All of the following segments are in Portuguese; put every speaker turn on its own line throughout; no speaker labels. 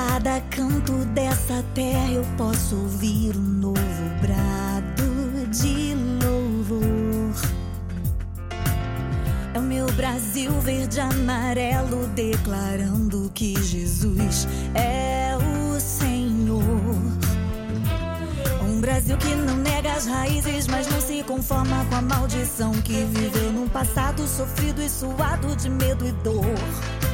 cada canto dessa terra eu posso ouvir um novo brado de louvor. É o meu Brasil verde amarelo declarando que Jesus é o Senhor. Um Brasil que não nega as raízes, mas não se conforma com a maldição que viveu num passado sofrido e suado de medo e dor.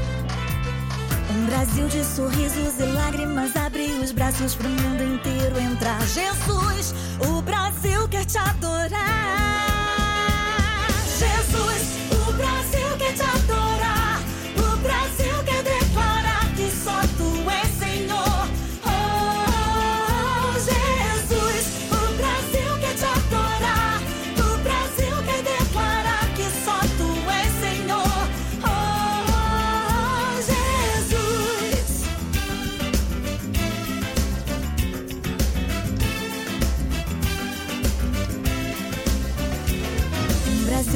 De sorrisos e lágrimas abre os braços pro mundo inteiro entrar. Jesus, o Brasil quer te adorar.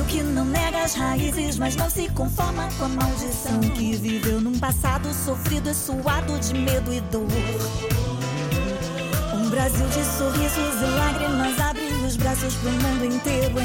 Brasil que não nega as raízes, mas não se conforma com a maldição que viveu num passado sofrido e suado de medo e dor. Um Brasil de sorrisos e lágrimas abre os braços pro mundo inteiro.